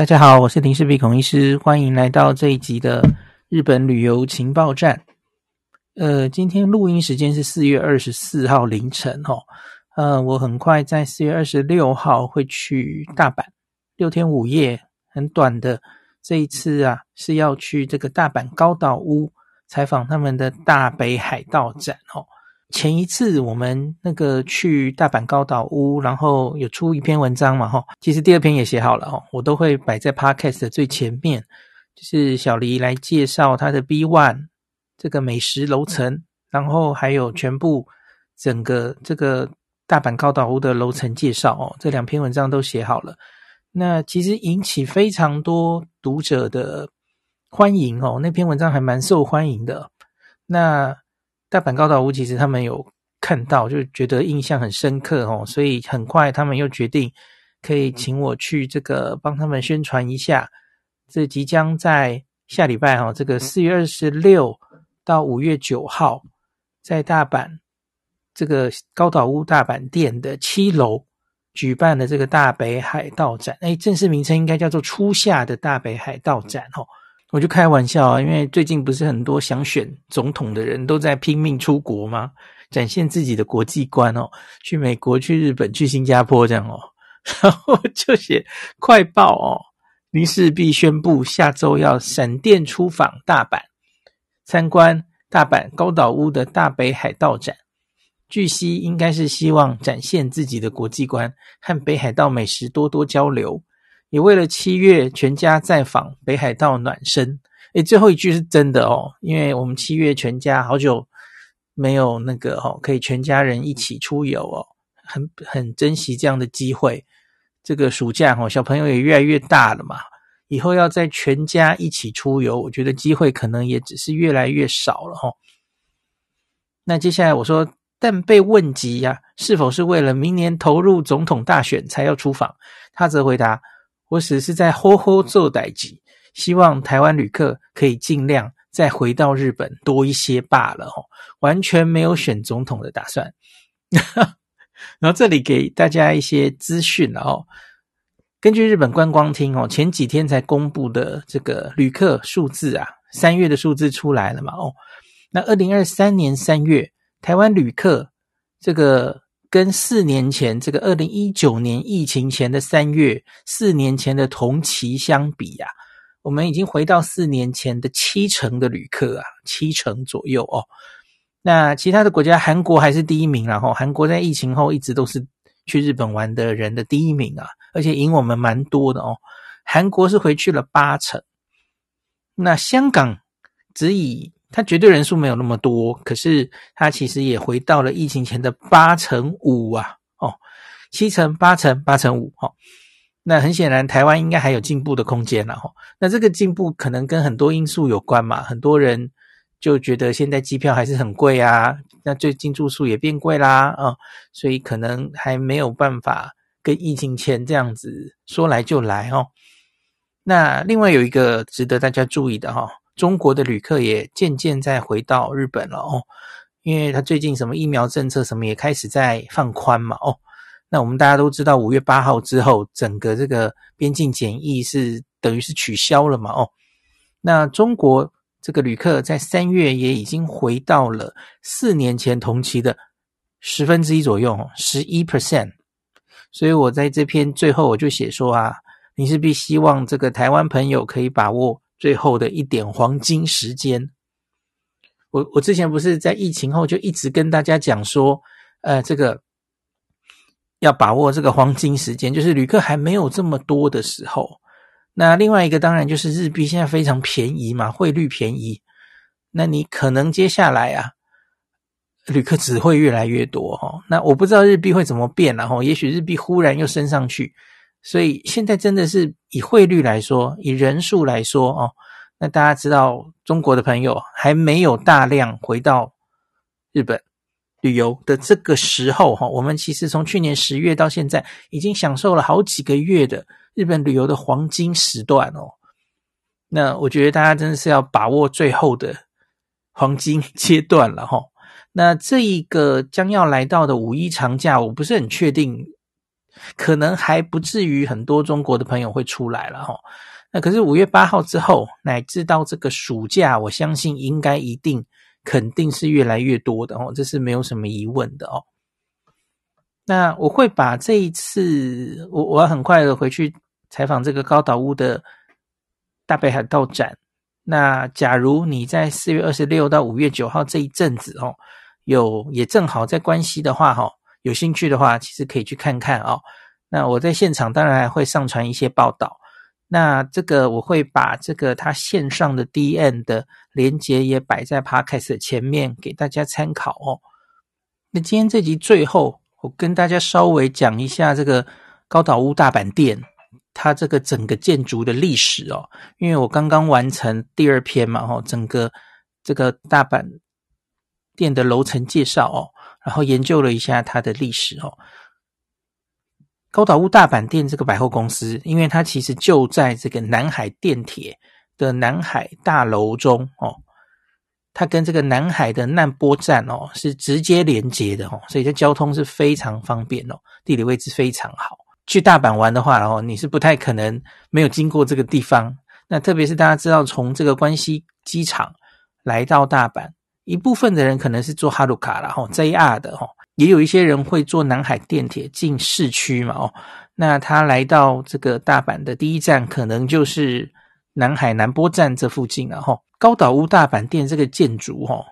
大家好，我是林氏璧孔医师，欢迎来到这一集的日本旅游情报站。呃，今天录音时间是四月二十四号凌晨哦。呃，我很快在四月二十六号会去大阪，六天五夜，很短的。这一次啊，是要去这个大阪高岛屋采访他们的大北海道展哦。前一次我们那个去大阪高岛屋，然后有出一篇文章嘛，哈，其实第二篇也写好了哦，我都会摆在 Podcast 的最前面，就是小黎来介绍他的 B One 这个美食楼层，然后还有全部整个这个大阪高岛屋的楼层介绍哦，这两篇文章都写好了，那其实引起非常多读者的欢迎哦，那篇文章还蛮受欢迎的，那。大阪高岛屋其实他们有看到，就觉得印象很深刻哦，所以很快他们又决定可以请我去这个帮他们宣传一下。这即将在下礼拜哈，这个四月二十六到五月九号，在大阪这个高岛屋大阪店的七楼举办的这个大北海道展，哎，正式名称应该叫做初夏的大北海道展哦。我就开玩笑啊，因为最近不是很多想选总统的人都在拼命出国吗？展现自己的国际观哦，去美国、去日本、去新加坡这样哦，然后就写快报哦，林氏璧宣布下周要闪电出访大阪，参观大阪高岛屋的大北海道展。据悉，应该是希望展现自己的国际观，和北海道美食多多交流。也为了七月全家再访北海道暖身，诶，最后一句是真的哦，因为我们七月全家好久没有那个哦，可以全家人一起出游哦，很很珍惜这样的机会。这个暑假哦，小朋友也越来越大了嘛，以后要在全家一起出游，我觉得机会可能也只是越来越少了哦。那接下来我说，但被问及呀，是否是为了明年投入总统大选才要出访，他则回答。我只是在好好做代志，希望台湾旅客可以尽量再回到日本多一些罢了哦，完全没有选总统的打算。然后这里给大家一些资讯了哦，根据日本观光厅哦前几天才公布的这个旅客数字啊，三月的数字出来了嘛哦，那二零二三年三月台湾旅客这个。跟四年前这个二零一九年疫情前的三月，四年前的同期相比呀，我们已经回到四年前的七成的旅客啊，七成左右哦。那其他的国家，韩国还是第一名，然后韩国在疫情后一直都是去日本玩的人的第一名啊，而且赢我们蛮多的哦。韩国是回去了八成，那香港只以。它绝对人数没有那么多，可是它其实也回到了疫情前的八成五啊，哦，七成、八成、八成五，哦，那很显然台湾应该还有进步的空间了，哈。那这个进步可能跟很多因素有关嘛，很多人就觉得现在机票还是很贵啊，那最近住宿也变贵啦，啊，所以可能还没有办法跟疫情前这样子说来就来，哦。那另外有一个值得大家注意的，哈。中国的旅客也渐渐在回到日本了哦，因为他最近什么疫苗政策什么也开始在放宽嘛哦，那我们大家都知道五月八号之后，整个这个边境检疫是等于是取消了嘛哦，那中国这个旅客在三月也已经回到了四年前同期的十分之一左右，十一 percent，所以我在这篇最后我就写说啊，林氏璧希望这个台湾朋友可以把握。最后的一点黄金时间，我我之前不是在疫情后就一直跟大家讲说，呃，这个要把握这个黄金时间，就是旅客还没有这么多的时候。那另外一个当然就是日币现在非常便宜嘛，汇率便宜，那你可能接下来啊，旅客只会越来越多哈。那我不知道日币会怎么变，然后也许日币忽然又升上去。所以现在真的是以汇率来说，以人数来说哦，那大家知道中国的朋友还没有大量回到日本旅游的这个时候哈，我们其实从去年十月到现在，已经享受了好几个月的日本旅游的黄金时段哦。那我觉得大家真的是要把握最后的黄金阶段了哈。那这一个将要来到的五一长假，我不是很确定。可能还不至于很多中国的朋友会出来了哈。那可是五月八号之后，乃至到这个暑假，我相信应该一定肯定是越来越多的哦，这是没有什么疑问的哦。那我会把这一次，我我要很快的回去采访这个高岛屋的大北海道展。那假如你在四月二十六到五月九号这一阵子哦，有也正好在关西的话哈，有兴趣的话，其实可以去看看哦。那我在现场当然还会上传一些报道。那这个我会把这个它线上的 DN 的连接也摆在 Podcast 前面给大家参考哦。那今天这集最后，我跟大家稍微讲一下这个高岛屋大阪店。它这个整个建筑的历史哦，因为我刚刚完成第二篇嘛，哦，整个这个大阪店的楼层介绍哦，然后研究了一下它的历史哦。高岛屋大阪店这个百货公司，因为它其实就在这个南海电铁的南海大楼中哦，它跟这个南海的难波站哦是直接连接的哦，所以这交通是非常方便哦，地理位置非常好。去大阪玩的话，然后你是不太可能没有经过这个地方。那特别是大家知道，从这个关西机场来到大阪，一部分的人可能是坐哈鲁卡，然后 JR 的哈，也有一些人会坐南海电铁进市区嘛哦。那他来到这个大阪的第一站，可能就是南海南波站这附近了哈。高岛屋大阪店这个建筑哈，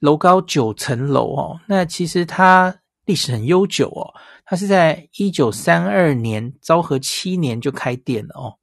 楼高九层楼哦，那其实它历史很悠久哦。它是在一九三二年昭和七年就开店了哦，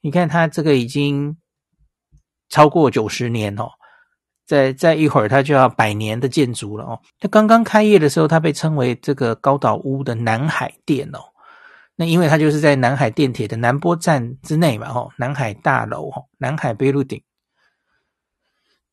你看它这个已经超过九十年哦，再再一会儿它就要百年的建筑了哦。它刚刚开业的时候，它被称为这个高岛屋的南海店哦，那因为它就是在南海电铁的南波站之内嘛哦，南海大楼哦，南海贝路顶。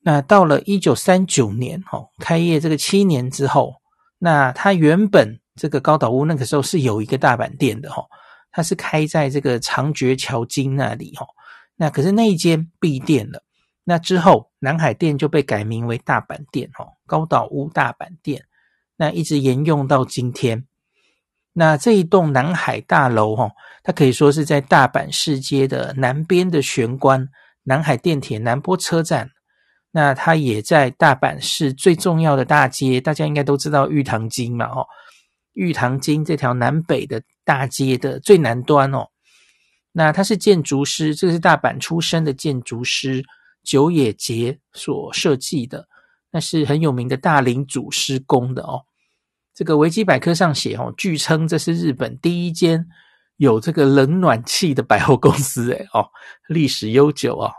那到了一九三九年哦，开业这个七年之后，那它原本。这个高岛屋那个时候是有一个大阪店的哈，它是开在这个长觉桥筋那里哈。那可是那一间闭店了。那之后南海店就被改名为大阪店哦，高岛屋大阪店。那一直沿用到今天。那这一栋南海大楼哈，它可以说是在大阪市街的南边的玄关，南海电铁南波车站。那它也在大阪市最重要的大街，大家应该都知道玉堂町嘛哈。玉堂町这条南北的大街的最南端哦，那他是建筑师，这个是大阪出身的建筑师久野节所设计的，那是很有名的大林组施工的哦。这个维基百科上写哦，据称这是日本第一间有这个冷暖气的百货公司诶哦，历史悠久哦。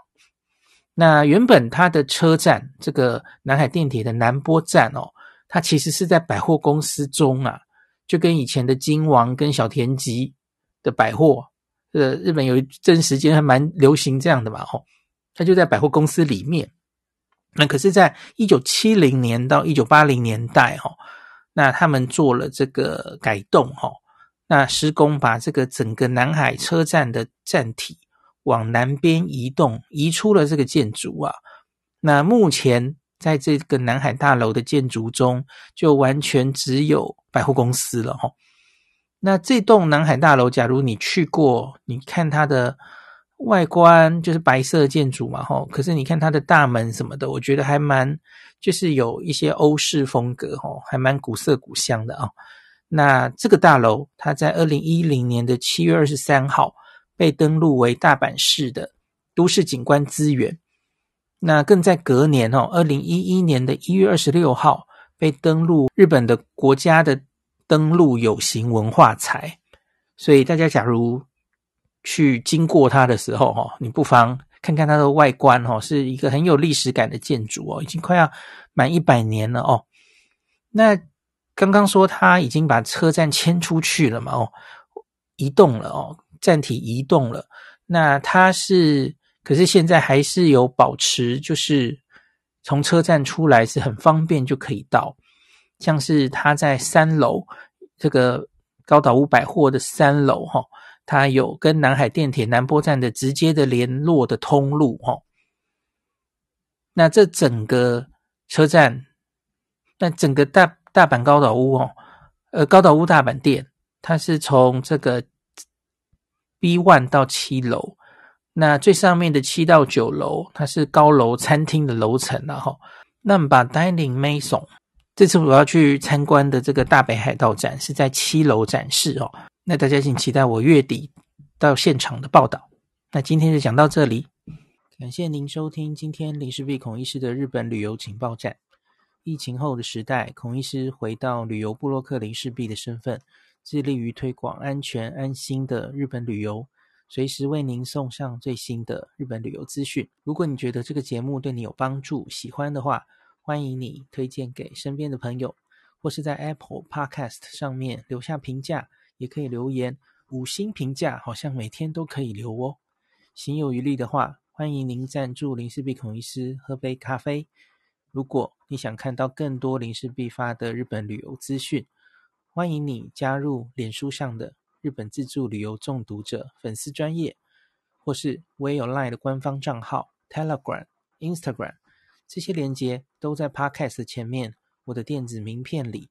那原本它的车站，这个南海电铁的南波站哦，它其实是在百货公司中啊。就跟以前的金王跟小田急的百货，呃，日本有一阵时间还蛮流行这样的嘛，吼，它就在百货公司里面。那可是，在一九七零年到一九八零年代，哈，那他们做了这个改动，哈，那施工把这个整个南海车站的站体往南边移动，移出了这个建筑啊。那目前。在这个南海大楼的建筑中，就完全只有百货公司了哈。那这栋南海大楼，假如你去过，你看它的外观就是白色建筑嘛吼。可是你看它的大门什么的，我觉得还蛮就是有一些欧式风格吼，还蛮古色古香的啊。那这个大楼，它在二零一零年的七月二十三号被登录为大阪市的都市景观资源。那更在隔年哦，二零一一年的一月二十六号被登录日本的国家的登录有形文化财，所以大家假如去经过它的时候哈，你不妨看看它的外观哈，是一个很有历史感的建筑哦，已经快要满一百年了哦。那刚刚说它已经把车站迁出去了嘛哦，移动了哦，站体移动了，那它是。可是现在还是有保持，就是从车站出来是很方便就可以到，像是它在三楼这个高岛屋百货的三楼哈，它有跟南海电铁南波站的直接的联络的通路哈。那这整个车站，那整个大大阪高岛屋哦，呃高岛屋大阪店，它是从这个 B one 到七楼，那最上面的七到九楼，它是高楼餐厅的楼层，然后那么把 Dining Maison 这次我要去参观的这个大北海道展是在七楼展示哦，那大家请期待我月底到现场的报道。那今天就讲到这里，感谢您收听今天林氏璧孔医师的日本旅游情报站。疫情后的时代，孔医师回到旅游部落客林氏璧的身份，致力于推广安全安心的日本旅游，随时为您送上最新的日本旅游资讯。如果你觉得这个节目对你有帮助，喜欢的话，欢迎你推荐给身边的朋友，或是在 Apple Podcast 上面留下评价，也可以留言五星评价，好像每天都可以留哦。行有余力的话，欢迎您赞助林氏璧孔医师喝杯咖啡。如果你想看到更多林氏璧发的日本旅游资讯，欢迎你加入脸书上的日本自助旅游中毒者粉丝专页，或是我也有 LINE 的官方账号 Telegram、Instagram，这些连接都在 Podcast 前面我的电子名片里，